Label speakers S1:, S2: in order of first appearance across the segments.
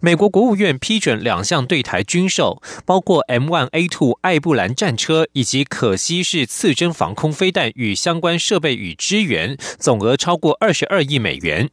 S1: 美国国务院批准两项对台军售，包括 M1A2 艾布兰战车以及可惜式次针防空飞弹与相关设备与支援，总额超过二十二亿美元。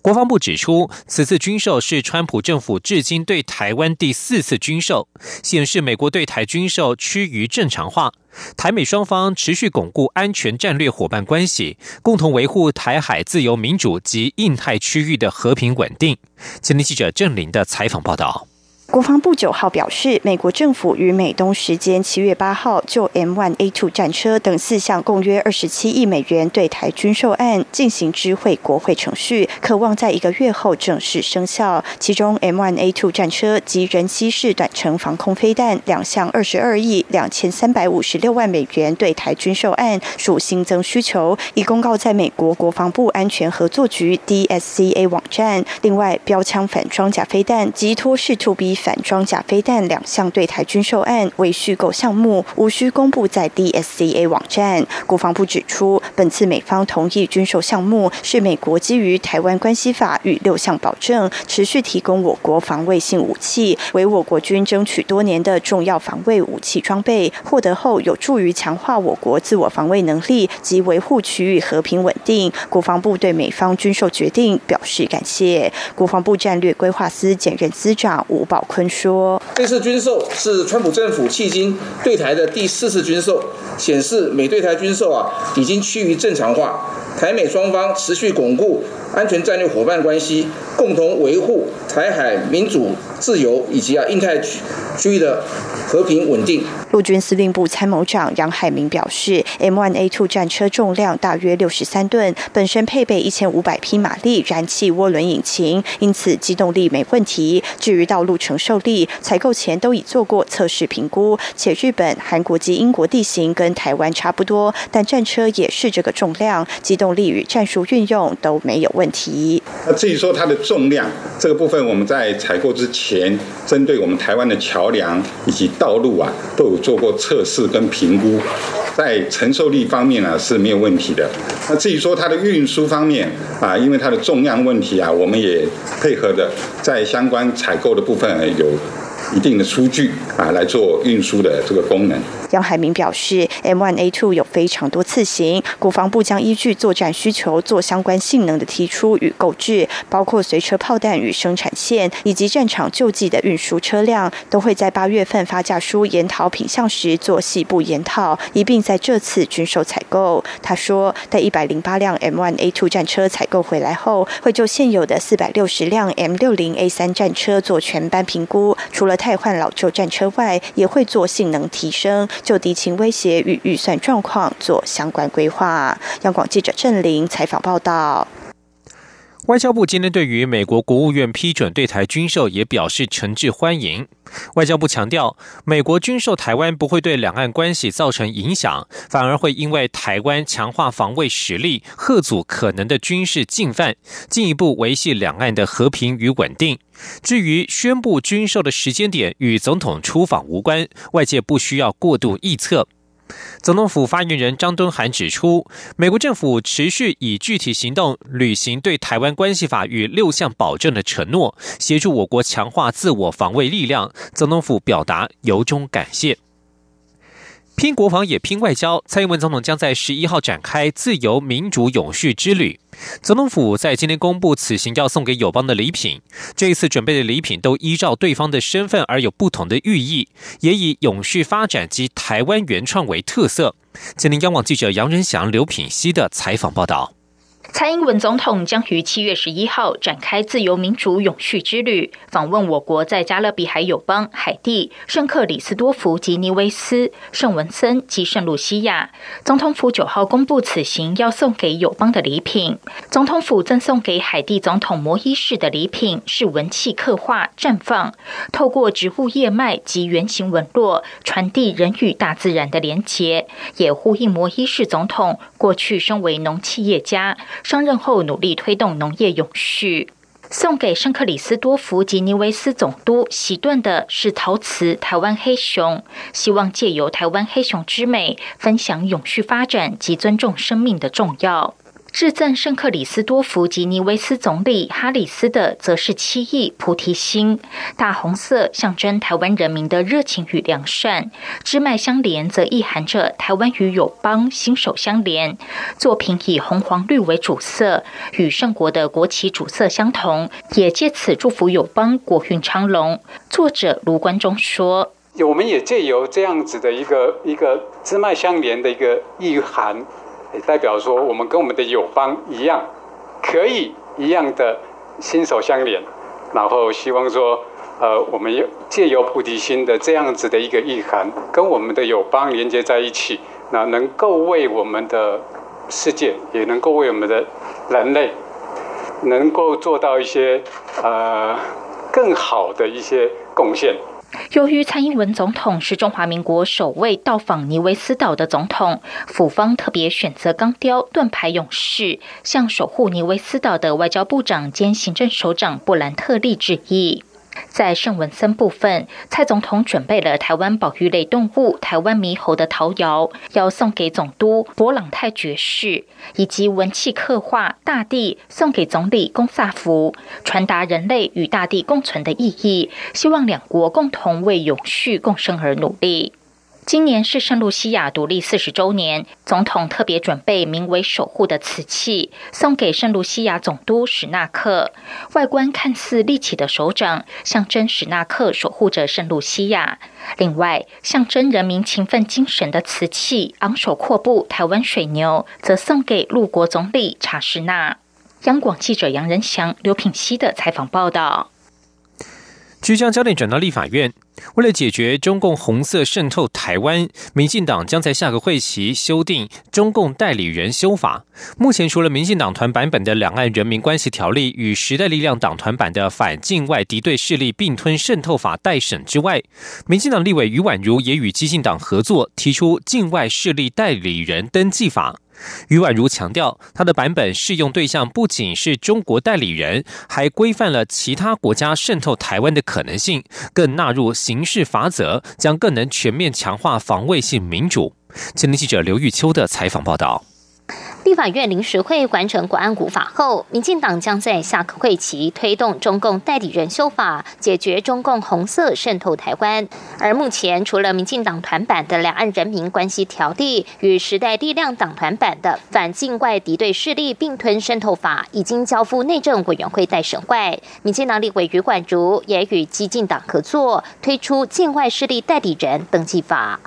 S1: 国防部指出，此次军售是川普政府至今对台湾第四次军售，显示美国对台军售趋于正常化。台美双方持续巩固安全战略伙伴关系，共同维护台海自由民主及印太区域的和平稳定。前天记者郑林的采访报道。
S2: 国防部九号表示，美国政府于美东时间七月八号就 M1A2 战车等四项共约二十七亿美元对台军售案进行知会国会程序，渴望在一个月后正式生效。其中 M1A2 战车及人机式短程防空飞弹两项二十二亿两千三百五十六万美元对台军售案属新增需求，已公告在美国国防部安全合作局 DSCA 网站。另外，标枪反装甲飞弹及托式 To B 反装甲飞弹两项对台军售案为虚构项目，无需公布在 DSCA 网站。国防部指出，本次美方同意军售项目是美国基于《台湾关系法》与六项保证，持续提供我国防卫性武器，为我国军争取多年的重要防卫武器装备。获得后有助于强化我国自我防卫能力及维护区域和平稳定。国防部对美方军售决定表示感谢。国防部战略规划司检任司长吴宝。坤说：“
S3: 这次军售是川普政府迄今对台的第四次军售，显示美对台军售啊已经趋于正常化，台美双方持续巩固安全战略伙伴关系，共同维护台海民主自由以及啊印太区区域的。”和平稳定。
S2: 陆军司令部参谋长杨海明表示，M1A2 战车重量大约六十三吨，本身配备一千五百匹马力燃气涡轮引擎，因此机动力没问题。至于道路承受力，采购前都已做过测试评估，且日本、韩国及英国地形跟台湾差不多，但战车也是这个重量，机动力与战术运用都没有问题。
S4: 那至于说它的重量这个部分，我们在采购之前，针对我们台湾的桥梁以及道路啊，都有做过测试跟评估，在承受力方面呢是没有问题的。那至于说它的运输方面啊，因为它的重量问题啊，我们也配合的在相关采购的部分有一定的数据啊，来做运输的这个功能。
S2: 杨海明表示，M1A2 有非常多次型，国防部将依据作战需求做相关性能的提出与购置，包括随车炮弹与生产线，以及战场救济的运输车辆，都会在八月份发价书研讨品项时做细部研讨，一并在这次军售采购。他说，待一百零八辆 M1A2 战车采购回来后，会就现有的四百六十辆 M60A3 战车做全班评估，除了汰换老旧战车外，也会做性能提升。就敌情威胁与预算状况做相关规划。央广记者郑玲采访报道。
S1: 外交部今天对于美国国务院批准对台军售也表示诚挚欢迎。外交部强调，美国军售台湾不会对两岸关系造成影响，反而会因为台湾强化防卫实力，贺阻可能的军事进犯，进一步维系两岸的和平与稳定。至于宣布军售的时间点与总统出访无关，外界不需要过度臆测。总统府发言人张敦涵指出，美国政府持续以具体行动履行对台湾关系法与六项保证的承诺，协助我国强化自我防卫力量。总统府表达由衷感谢。拼国防也拼外交，蔡英文总统将在十一号展开自由民主永续之旅。总统府在今天公布此行要送给友邦的礼品，这一次准备的礼品都依照对方的身份而有不同的寓意，也以永续发展及台湾原创为特色。吉林央广记者杨仁祥、刘品熙的采访报道。
S5: 蔡英文总统将于七月十一号展开自由民主永续之旅，访问我国在加勒比海友邦海地、圣克里斯多福及尼维斯、圣文森及圣露西亚。总统府九号公布此行要送给友邦的礼品。总统府赠送给海地总统摩伊士的礼品是文气刻画绽放，透过植物叶脉及圆形纹络，传递人与大自然的连结，也呼应摩伊士总统过去身为农企业家。上任后努力推动农业永续，送给圣克里斯多福及尼维斯总督喜顿的是陶瓷台湾黑熊，希望借由台湾黑熊之美，分享永续发展及尊重生命的重要。致赠圣克里斯多福及尼维斯总理哈里斯的，则是七亿菩提心，大红色象征台湾人民的热情与良善；枝脉相连，则意含着台湾与友邦心手相连。作品以红黄绿为主色，与圣国的国旗主色相同，也借此祝福友邦国运昌隆。作者卢关中说：“
S6: 我们也借由这样子的一个一个枝脉相连的一个意涵。”也代表说，我们跟我们的友邦一样，可以一样的心手相连，然后希望说，呃，我们有借由菩提心的这样子的一个意涵，跟我们的友邦连接在一起，那能够为我们的世界，也能够为我们的人类，能够做到一些呃更好的一些贡献。
S5: 由于蔡英文总统是中华民国首位到访尼维斯岛的总统，府方特别选择钢雕盾牌勇士，向守护尼维斯岛的外交部长兼行政首长布兰特利致意。在圣文森部分，蔡总统准备了台湾保育类动物台湾猕猴的陶窑，要送给总督博朗泰爵士，以及文气刻画大地送给总理龚萨福，传达人类与大地共存的意义，希望两国共同为永续共生而努力。今年是圣露西亚独立四十周年，总统特别准备名为“守护”的瓷器，送给圣露西亚总督史纳克。外观看似立起的手掌，象征史纳克守护着圣露西亚。另外，象征人民勤奋精神的瓷器昂首阔步台湾水牛，则送给陆国总理查士纳。央广记者杨仁祥、刘品熙的采访报道。
S1: 即将焦点转到立法院。为了解决中共红色渗透台湾，民进党将在下个会期修订中共代理人修法。目前，除了民进党团版本的《两岸人民关系条例》与时代力量党团版的《反境外敌对势力并吞渗透法》待审之外，民进党立委余婉如也与激进党合作，提出境外势力代理人登记法。余婉如强调，他的版本适用对象不仅是中国代理人，还规范了其他国家渗透台湾的可能性，更纳入刑事法则，将更能全面强化防卫性民主。前天记者刘玉秋的采访报道。
S7: 立法院临时会完成国安古法后，民进党将在下个会期推动中共代理人修法，解决中共红色渗透台湾。而目前，除了民进党团版的《两岸人民关系条例》与时代力量党团版的《反境外敌对势力并吞渗透法》已经交付内政委员会待审外，民进党立委余冠如也与激进党合作，推出境外势力代理人登记法。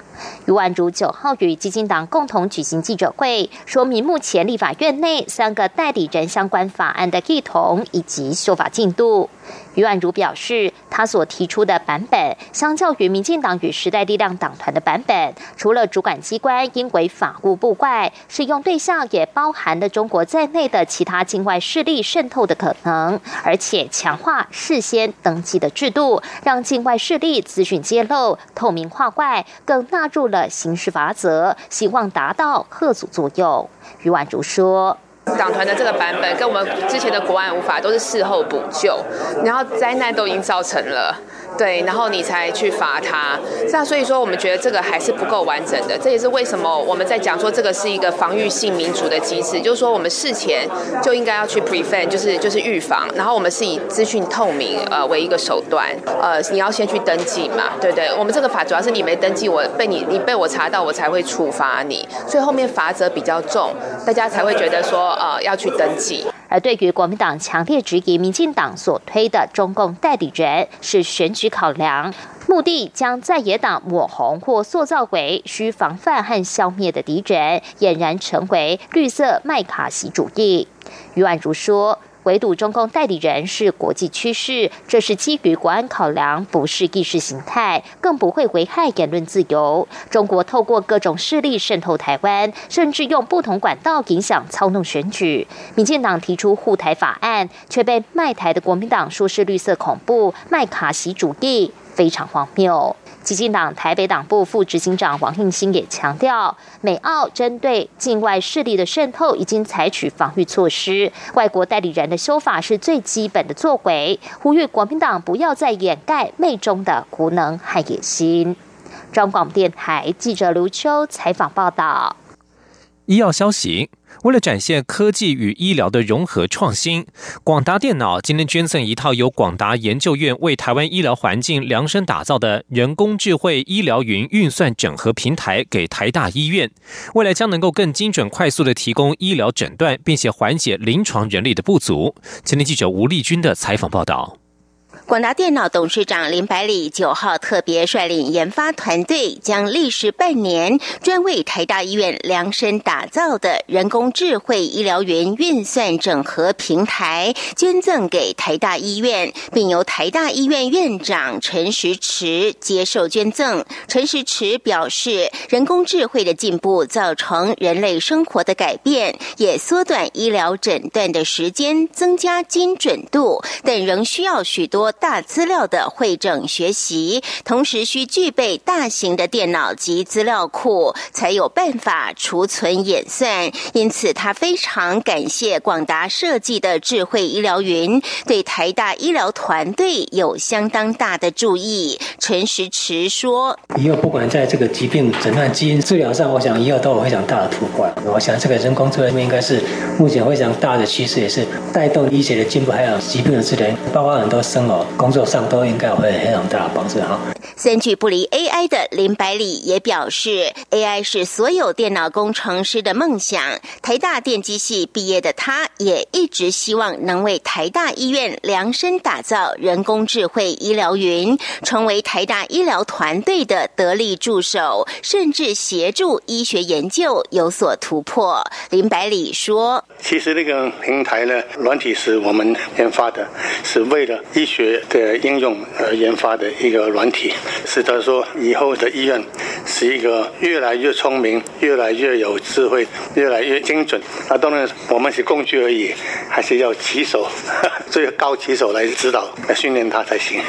S7: 余婉如九号与基金党共同举行记者会，说明目前立法院内三个代理人相关法案的异同以及修法进度。余婉如表示，他所提出的版本，相较于民进党与时代力量党团的版本，除了主管机关应为法务部外，适用对象也包含了中国在内的其他境外势力渗透的可能，而且强化事先登记的制度，让境外势力资讯揭露透明化外，更纳入了刑事法则，希望达到贺阻作用。余婉如说。
S8: 党团的这个版本跟我们之前的国安无法都是事后补救，然后灾难都已经造成了。对，然后你才去罚他，这样所以说我们觉得这个还是不够完整的。这也是为什么我们在讲说这个是一个防御性民主的机制，就是说我们事前就应该要去 prevent，就是就是预防。然后我们是以资讯透明呃为一个手段，呃你要先去登记嘛，对对？我们这个法主要是你没登记，我被你你被我查到，我才会处罚你，所以后面罚则比较重，大家才会觉得说呃要去登记。
S7: 而对于国民党强烈质疑民进党所推的中共代理人是选举考量，目的将在野党抹红或塑造为需防范和消灭的敌人，俨然成为绿色麦卡锡主义。余婉如说。围堵中共代理人是国际趋势，这是基于国安考量，不是意识形态，更不会危害言论自由。中国透过各种势力渗透台湾，甚至用不同管道影响操弄选举。民进党提出护台法案，却被卖台的国民党说是绿色恐怖、麦卡锡主义，非常荒谬。激进党台北党部副执行长王应兴也强调，美澳针对境外势力的渗透已经采取防御措施，外国代理人的修法是最基本的作为，呼吁国民党不要再掩盖媚中的无能和野心。中广电台记者刘秋采访报道。
S1: 医药消息。为了展现科技与医疗的融合创新，广达电脑今天捐赠一套由广达研究院为台湾医疗环境量身打造的人工智慧医疗云运算整合平台给台大医院，未来将能够更精准、快速的提供医疗诊断，并且缓解临床人力的不足。前天记者吴丽君的采访报道。
S9: 广达电脑董事长林百里九号特别率领研发团队，将历时半年专为台大医院量身打造的人工智慧医疗云运算整合平台捐赠给台大医院，并由台大医院院长陈时池接受捐赠。陈时池表示，人工智慧的进步造成人类生活的改变，也缩短医疗诊断的时间，增加精准度，但仍需要许多。大资料的会诊学习，同时需具备大型的电脑及资料库，才有办法储存演算。因此，他非常感谢广达设计的智慧医疗云，对台大医疗团队有相当大的注意。陈时池说：“
S10: 以后不管在这个疾病诊断、基因治疗上，我想以后都有非常大的突破。我想这个人工智能应该是目前非常大的趋势，也是带动医学的进步，还有疾病的治疗，包括很多生老。”工作上都应该会非常大的帮助哈。
S9: 三句不离 AI 的林百里也表示，AI 是所有电脑工程师的梦想。台大电机系毕业的他，也一直希望能为台大医院量身打造人工智慧医疗云，成为台大医疗团队的得力助手，甚至协助医学研究有所突破。林百里说：“
S11: 其实那个平台呢，软体是我们研发的，是为了医学。”的应用而研发的一个软体，使得说以后的医院是一个越来越聪明、越来越有智慧、越来越精准。那当然，我们是工具而已，还是要骑手，最高骑手来指导、来训练它才行。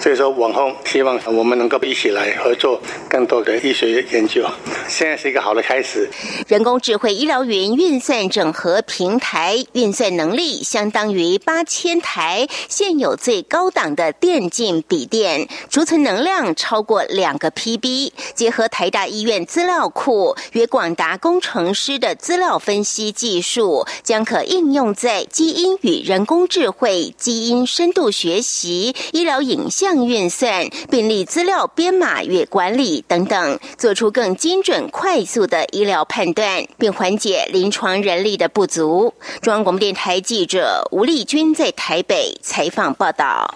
S11: 所以说，往后希望我们能够一起来合作更多的医学研究。现在是一个好的开始。
S9: 人工智慧医疗云运算整合平台运算能力相当于八千台现有最高。高档的电竞笔电储存能量超过两个 PB，结合台大医院资料库与广达工程师的资料分析技术，将可应用在基因与人工智慧、基因深度学习、医疗影像运算、病例资料编码与管理等等，做出更精准、快速的医疗判断，并缓解临床人力的不足。中央广播电台记者吴丽君在台北采访报道。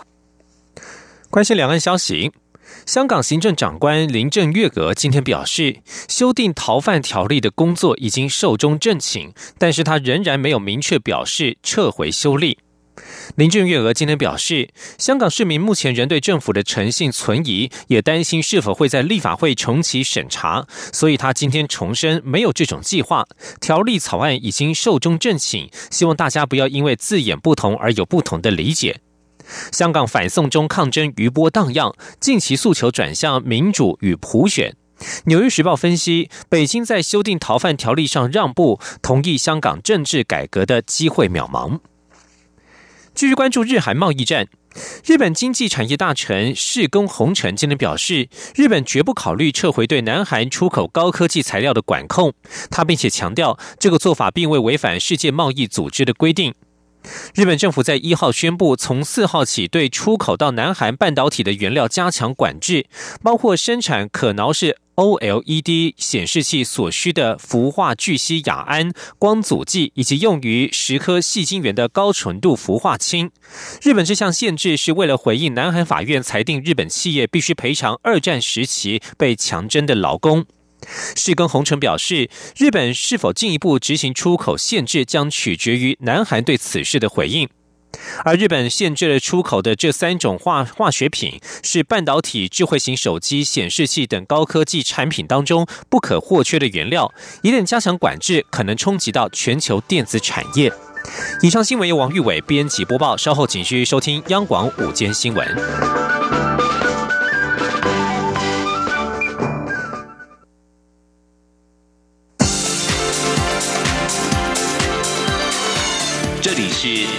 S1: 关心两岸消息，香港行政长官林郑月娥今天表示，修订逃犯条例的工作已经寿终正寝，但是他仍然没有明确表示撤回修例。林郑月娥今天表示，香港市民目前仍对政府的诚信存疑，也担心是否会在立法会重启审查，所以他今天重申没有这种计划。条例草案已经寿终正寝，希望大家不要因为字眼不同而有不同的理解。香港反送中抗争余波荡漾，近期诉求转向民主与普选。纽约时报分析，北京在修订逃犯条例上让步，同意香港政治改革的机会渺茫。继续关注日韩贸易战，日本经济产业大臣世宫宏成今天表示，日本绝不考虑撤回对南韩出口高科技材料的管控。他并且强调，这个做法并未违反世界贸易组织的规定。日本政府在一号宣布，从四号起对出口到南韩半导体的原料加强管制，包括生产可挠式 OLED 显示器所需的氟化聚烯亚胺光阻剂，以及用于蚀刻细晶圆的高纯度氟化氢。日本这项限制是为了回应南韩法院裁定日本企业必须赔偿二战时期被强征的劳工。世耕宏成表示，日本是否进一步执行出口限制，将取决于南韩对此事的回应。而日本限制了出口的这三种化化学品，是半导体、智慧型手机、显示器等高科技产品当中不可或缺的原料。一旦加强管制，可能冲击到全球电子产业。以上新闻由王玉伟编辑播报，稍后请继续收听央广午间新闻。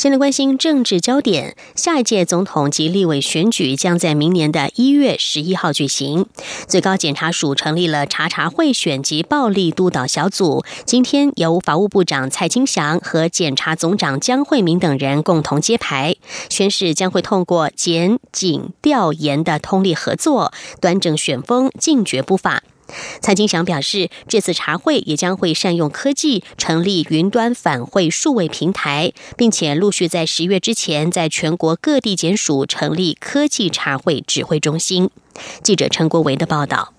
S12: 现在关心政治焦点，下一届总统及立委选举将在明年的一月十一号举行。最高检察署成立了查查会选及暴力督导小组，今天由法务部长蔡金祥和检察总长江惠民等人共同揭牌，宣誓将会通过检警调研的通力合作，端正选风，禁绝不法。蔡金祥表示，这次茶会也将会善用科技，成立云端反会数位平台，并且陆续在十月之前，在全国各地检署成立科技茶会指挥中心。记者陈国维的报道。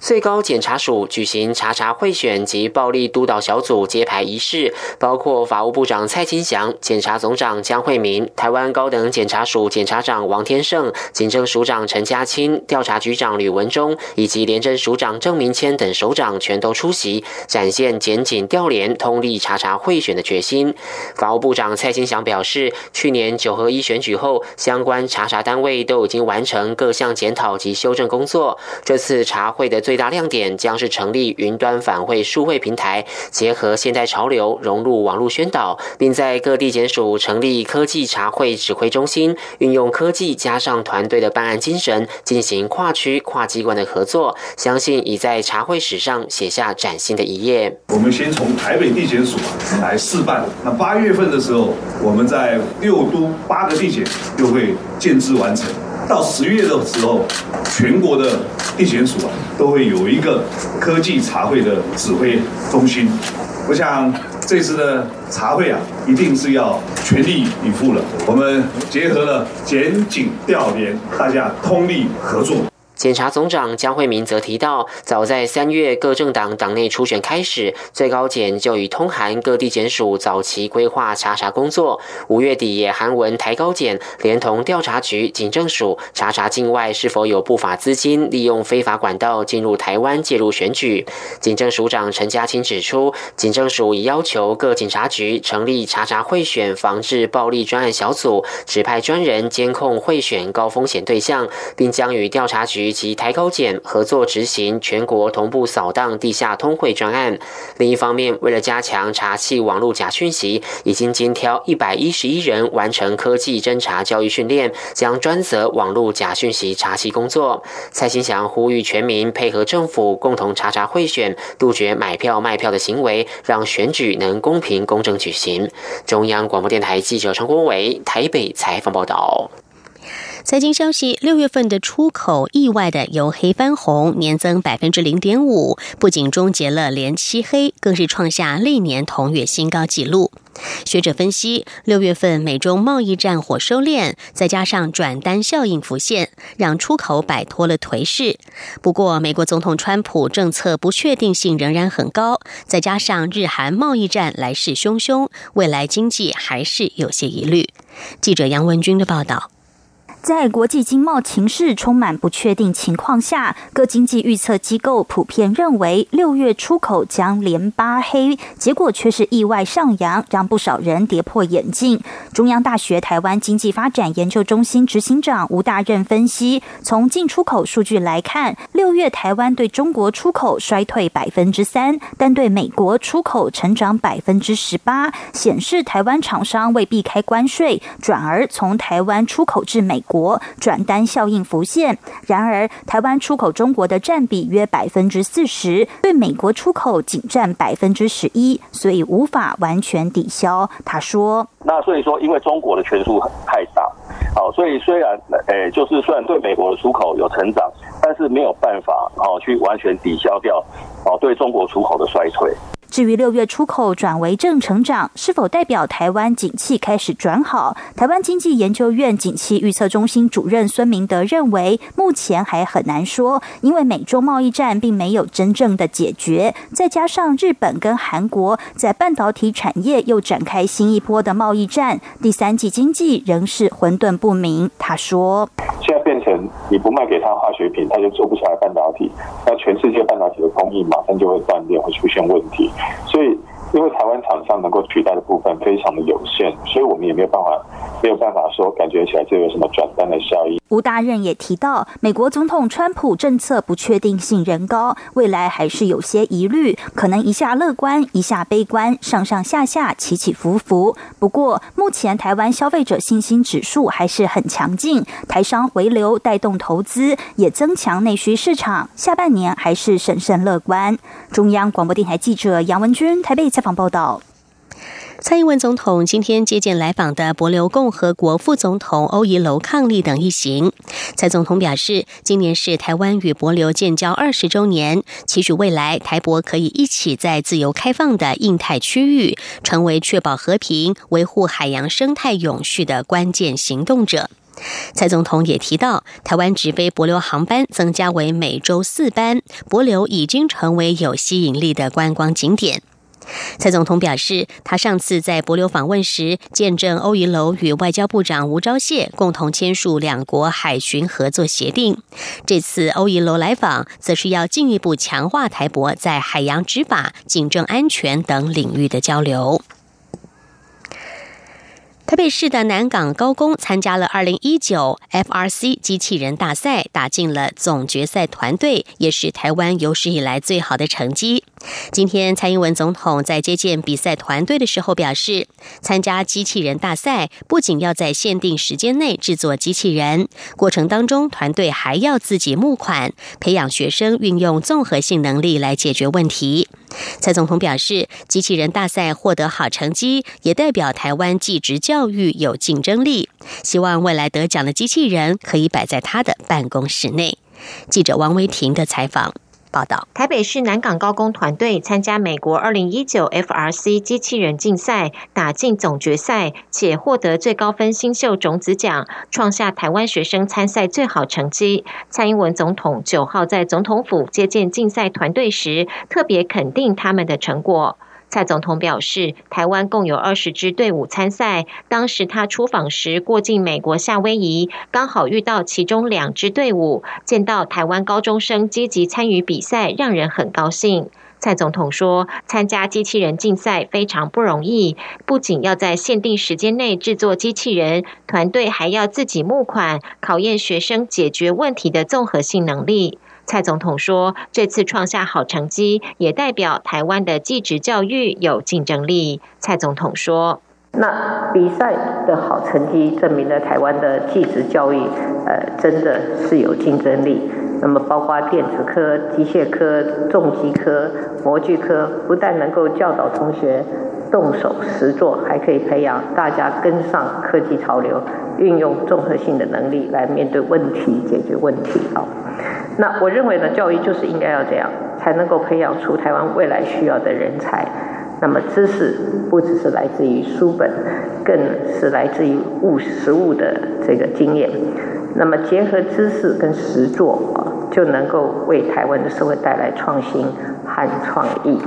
S13: 最高检察署举行查查贿选及暴力督导小组揭牌仪式，包括法务部长蔡金祥、检察总长江惠民、台湾高等检察署检察长王天胜、警政署长陈家清、调查局长吕文忠以及廉政署长郑明谦等首长全都出席，展现检警调联通力查查贿选的决心。法务部长蔡金祥表示，去年九合一选举后，相关查查单位都已经完成各项检讨及修正工作，这次查会的。最大亮点将是成立云端反会数会平台，结合现代潮流，融入网络宣导，并在各地检署成立科技查会指挥中心，运用科技加上团队的办案精神，进行跨区跨机关的合作，相信已在查会史上写下崭新的一页。
S14: 我们先从台北地检署来试办，那八月份的时候，我们在六都八个地检就会建制完成。到十月的时候，全国的地检署啊，都会有一个科技茶会的指挥中心。我想这次的茶会啊，一定是要全力以赴了。我们结合了检警调联，大家通力合作。
S13: 检察总长江惠民则提到，早在三月各政党党内初选开始，最高检就已通函各地检署早期规划查查工作。五月底也函文台高检，连同调查局、警政署查查境外是否有不法资金利用非法管道进入台湾介入选举。警政署长陈家清指出，警政署已要求各警察局成立查查贿选防治暴力专案小组，指派专人监控贿选高风险对象，并将与调查局。及台高检合作执行全国同步扫荡地下通汇专案。另一方面，为了加强查缉网络假讯息，已经精挑一百一十一人完成科技侦查教育训练，将专责网络假讯息查缉工作。蔡新祥呼吁全民配合政府，共同查查贿选，杜绝买票卖票的行为，让选举能公平公正举行。中央广播电台记者陈国伟台北采访报道。
S12: 财经消息：六月份的出口意外的由黑翻红，年增百分之零点五，不仅终结了连七黑，更是创下历年同月新高纪录。学者分析，六月份美中贸易战火收敛，再加上转单效应浮现，让出口摆脱了颓势。不过，美国总统川普政策不确定性仍然很高，再加上日韩贸易战来势汹汹，未来经济还是有些疑虑。记者杨文军的报道。
S15: 在国际经贸情势充满不确定情况下，各经济预测机构普遍认为六月出口将连八黑，结果却是意外上扬，让不少人跌破眼镜。中央大学台湾经济发展研究中心执行长吴大任分析，从进出口数据来看，六月台湾对中国出口衰退百分之三，但对美国出口成长百分之十八，显示台湾厂商为避开关税，转而从台湾出口至美。国转单效应浮现，然而台湾出口中国的占比约百分之四十，对美国出口仅占百分之十一，所以无法完全抵消。他说：“
S16: 那所以说，因为中国的权数太大，好，所以虽然诶，就是虽然对美国的出口有成长，但是没有办法哦去完全抵消掉哦对中国出口的衰退。”
S15: 至于六月出口转为正成长，是否代表台湾景气开始转好？台湾经济研究院景气预测中心主任孙明德认为，目前还很难说，因为美中贸易战并没有真正的解决，再加上日本跟韩国在半导体产业又展开新一波的贸易战，第三季经济仍是混沌不明。他说：“
S16: 成你不卖给他化学品，他就做不出来半导体，那全世界半导体的供应马上就会断裂，会出现问题。”所以，因为台湾厂商能够取代的部分非常的有限，所以我们也没有办法，没有办法说感觉起来这有什么转单的效益。
S15: 吴大任也提到，美国总统川普政策不确定性仍高，未来还是有些疑虑，可能一下乐观，一下悲观，上上下下起起伏伏。不过，目前台湾消费者信心指数还是很强劲，台商回流带动投资，也增强内需市场，下半年还是审慎乐观。中央广播电台记者杨文君台北采访报道。
S12: 蔡英文总统今天接见来访的博流共和国副总统欧怡楼伉俪等一行。蔡总统表示，今年是台湾与博流建交二十周年，期许未来台博可以一起在自由开放的印太区域，成为确保和平、维护海洋生态永续的关键行动者。蔡总统也提到，台湾直飞博流航班增加为每周四班，博流已经成为有吸引力的观光景点。蔡总统表示，他上次在博流访问时，见证欧怡楼与外交部长吴钊燮共同签署两国海巡合作协定。这次欧怡楼来访，则是要进一步强化台博在海洋执法、警政安全等领域的交流。台北市的南港高工参加了二零一九 FRC 机器人大赛，打进了总决赛团队，也是台湾有史以来最好的成绩。今天，蔡英文总统在接见比赛团队的时候表示，参加机器人大赛不仅要在限定时间内制作机器人，过程当中团队还要自己募款，培养学生运用综合性能力来解决问题。蔡总统表示，机器人大赛获得好成绩，也代表台湾技职教育有竞争力。希望未来得奖的机器人可以摆在他的办公室内。记者王维婷的采访。报道：
S17: 台北市南港高工团队参加美国二零一九 FRC 机器人竞赛，打进总决赛，且获得最高分新秀种子奖，创下台湾学生参赛最好成绩。蔡英文总统九号在总统府接见竞赛团队时，特别肯定他们的成果。蔡总统表示，台湾共有二十支队伍参赛。当时他出访时过境美国夏威夷，刚好遇到其中两支队伍，见到台湾高中生积极参与比赛，让人很高兴。蔡总统说，参加机器人竞赛非常不容易，不仅要在限定时间内制作机器人，团队还要自己募款，考验学生解决问题的综合性能力。蔡总统说：“这次创下好成绩，也代表台湾的技职教育有竞争力。”蔡总统说：“
S18: 那比赛的好成绩证明了台湾的技职教育，呃，真的是有竞争力。那么，包括电子科、机械科、重机科、模具科，不但能够教导同学动手实做，还可以培养大家跟上科技潮流，运用综合性的能力来面对问题、解决问题。”啊。那我认为呢，教育就是应该要这样，才能够培养出台湾未来需要的人才。那么知识不只是来自于书本，更是来自于物实物的这个经验。那么结合知识跟实作啊，就能够为台湾的社会带来创新和创意。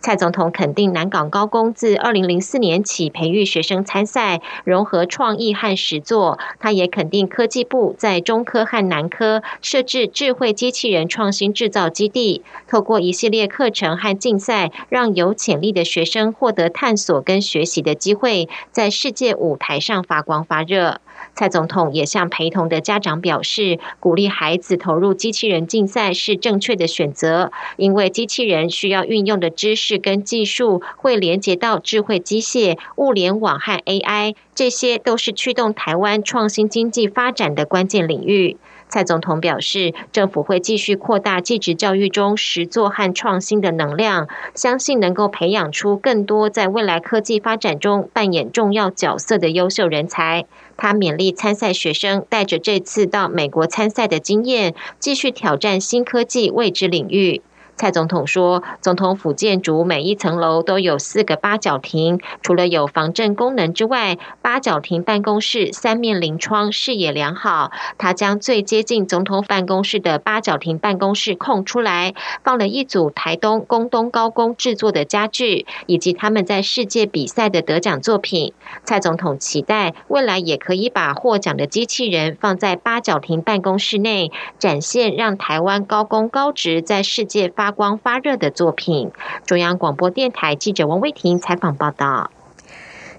S17: 蔡总统肯定南港高工自二零零四年起培育学生参赛，融合创意和实作。他也肯定科技部在中科和南科设置智慧机器人创新制造基地，透过一系列课程和竞赛，让有潜力的学生获得探索跟学习的机会，在世界舞台上发光发热。蔡总统也向陪同的家长表示，鼓励孩子投入机器人竞赛是正确的选择，因为机器人需要运用的知识跟技术会连接到智慧机械、物联网和 AI，这些都是驱动台湾创新经济发展的关键领域。蔡总统表示，政府会继续扩大技职教育中实作和创新的能量，相信能够培养出更多在未来科技发展中扮演重要角色的优秀人才。他勉励参赛学生带着这次到美国参赛的经验，继续挑战新科技未知领域。蔡总统说，总统府建筑每一层楼都有四个八角亭，除了有防震功能之外，八角亭办公室三面临窗，视野良好。他将最接近总统办公室的八角亭办公室空出来，放了一组台东宫东高工制作的家具，以及他们在世界比赛的得奖作品。蔡总统期待未来也可以把获奖的机器人放在八角亭办公室内，展现让台湾高工高职在世界发。发光发热的作品。中央广播电台记者王威婷采访报道。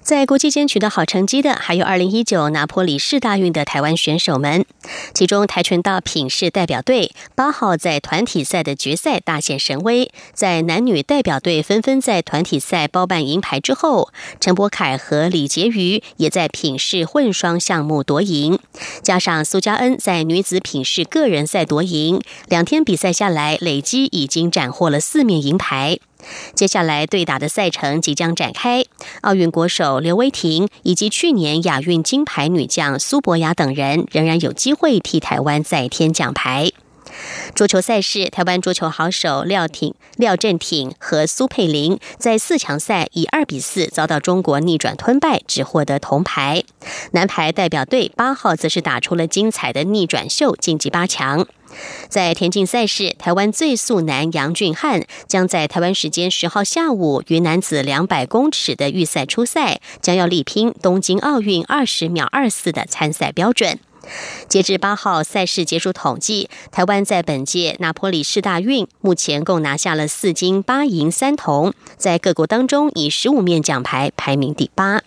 S12: 在国际间取得好成绩的，还有二零一九拿坡里世大运的台湾选手们。其中跆拳道品势代表队八号在团体赛的决赛大显神威，在男女代表队纷纷在团体赛包办银牌之后，陈柏凯和李婕妤也在品势混双项目夺银，加上苏嘉恩在女子品势个人赛夺银，两天比赛下来，累积已经斩获了四面银牌。接下来对打的赛程即将展开，奥运国手刘威婷以及去年亚运金牌女将苏博雅等人仍然有机会替台湾再添奖牌。桌球赛事，台湾桌球好手廖挺、廖振挺和苏佩玲在四强赛以二比四遭到中国逆转吞败，只获得铜牌。男排代表队八号则是打出了精彩的逆转秀，晋级八强。在田径赛事，台湾最速男杨俊翰将在台湾时间十号下午于男子两百公尺的预赛初赛，将要力拼东京奥运二十秒二四的参赛标准。截至八号赛事结束统计，台湾在本届拿坡里市大运目前共拿下了四金八银三铜，在各国当中以十五面奖牌排名第八。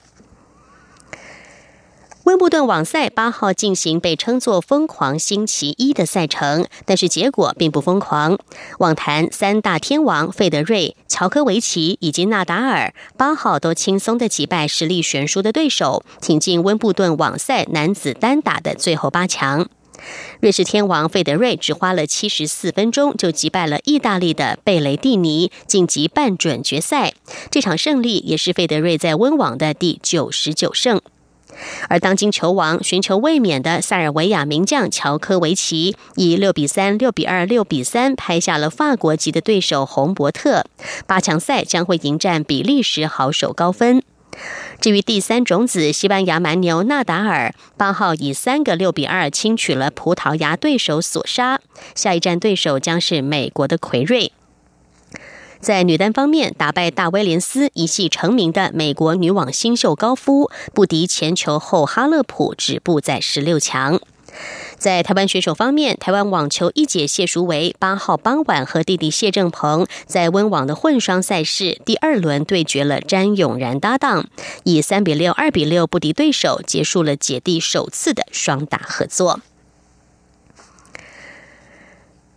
S12: 温布顿网赛八号进行被称作“疯狂星期一”的赛程，但是结果并不疯狂。网坛三大天王费德瑞、乔科维奇以及纳达尔八号都轻松的击败实力悬殊的对手，挺进温布顿网赛男子单打的最后八强。瑞士天王费德瑞只花了七十四分钟就击败了意大利的贝雷蒂尼，晋级半准决赛。这场胜利也是费德瑞在温网的第九十九胜。而当今球王、寻求卫冕的塞尔维亚名将乔科维奇，以六比三、六比二、六比三拍下了法国籍的对手洪伯特。八强赛将会迎战比利时好手高分。至于第三种子西班牙蛮牛纳达尔，八号以三个六比二轻取了葡萄牙对手索沙。下一站对手将是美国的奎瑞。在女单方面，打败大威廉斯一系成名的美国女网新秀高夫，不敌前球后哈勒普，止步在十六强。在台湾选手方面，台湾网球一姐谢淑薇八号傍晚和弟弟谢正鹏在温网的混双赛事第二轮对决了詹永然搭档，以三比六、二比六不敌对手，结束了姐弟首次的双打合作。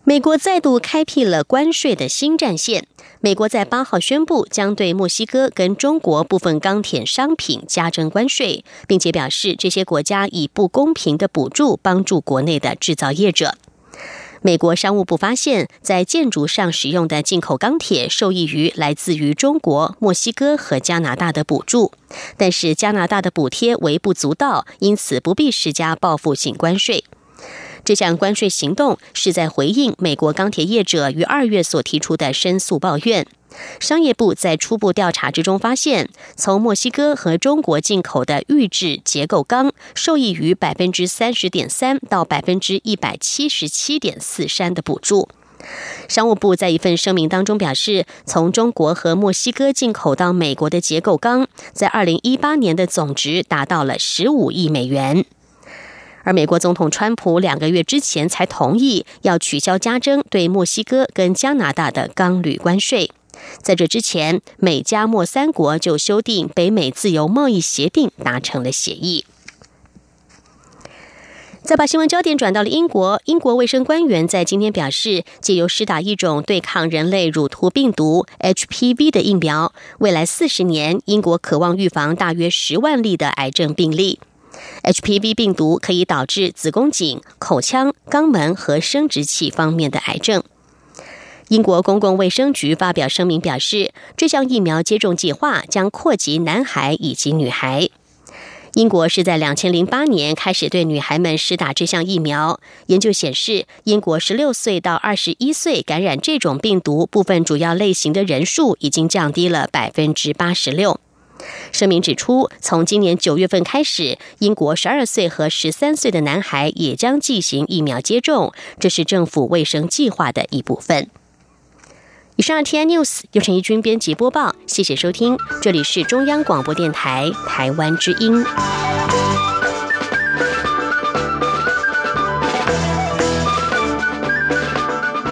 S12: 美国再度开辟了关税的新战线。美国在八号宣布，将对墨西哥跟中国部分钢铁商品加征关税，并且表示这些国家以不公平的补助帮助国内的制造业者。美国商务部发现，在建筑上使用的进口钢铁受益于来自于中国、墨西哥和加拿大的补助，但是加拿大的补贴微不足道，因此不必施加报复性关税。这项关税行动是在回应美国钢铁业者于二月所提出的申诉抱怨。商业部在初步调查之中发现，从墨西哥和中国进口的预制结构钢受益于百分之三十点三到百分之一百七十七点四三的补助。商务部在一份声明当中表示，从中国和墨西哥进口到美国的结构钢，在二零一八年的总值达到了十五亿美元。而美国总统川普两个月之前才同意要取消加征对墨西哥跟加拿大的钢铝关税。在这之前，美加墨三国就修订北美自由贸易协定达成了协议。再把新闻焦点转到了英国，英国卫生官员在今天表示，借由施打一种对抗人类乳突病毒 HPV 的疫苗，未来四十年，英国渴望预防大约十万例的癌症病例。HPV 病毒可以导致子宫颈、口腔、肛门和生殖器方面的癌症。英国公共卫生局发表声明表示，这项疫苗接种计划将扩及男孩以及女孩。英国是在两千零八年开始对女孩们施打这项疫苗。研究显示，英国十六岁到二十一岁感染这种病毒部分主要类型的人数已经降低了百分之八十六。声明指出，从今年九月份开始，英国十二岁和十三岁的男孩也将进行疫苗接种，这是政府卫生计划的一部分。以上，T I News 由陈怡君编辑播报，谢谢收听，这里是中央广播电台台湾之音。